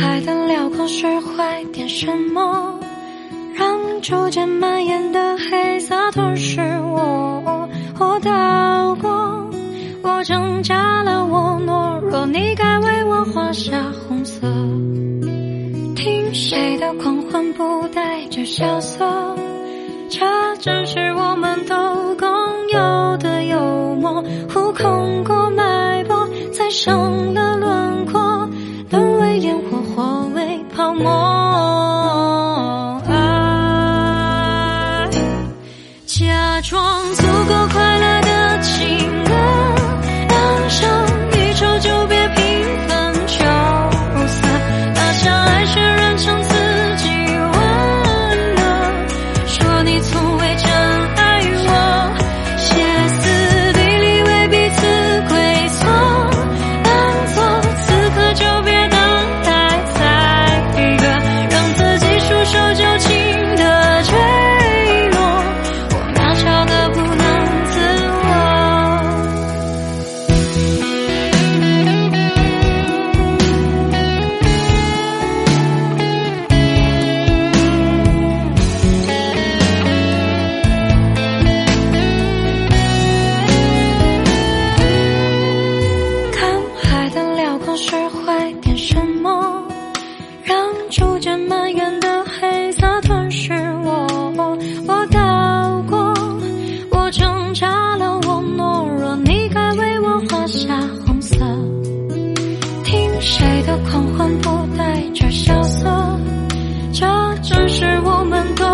海的辽阔是坏点什么，让逐渐蔓延的黑色吞噬我。我到过，我挣扎了，我懦弱，你该为我画下红色。听谁的狂欢不带着萧瑟，这正是我们都共有的幽默。互空过。下红色听谁的狂欢不带着萧瑟这正是我们的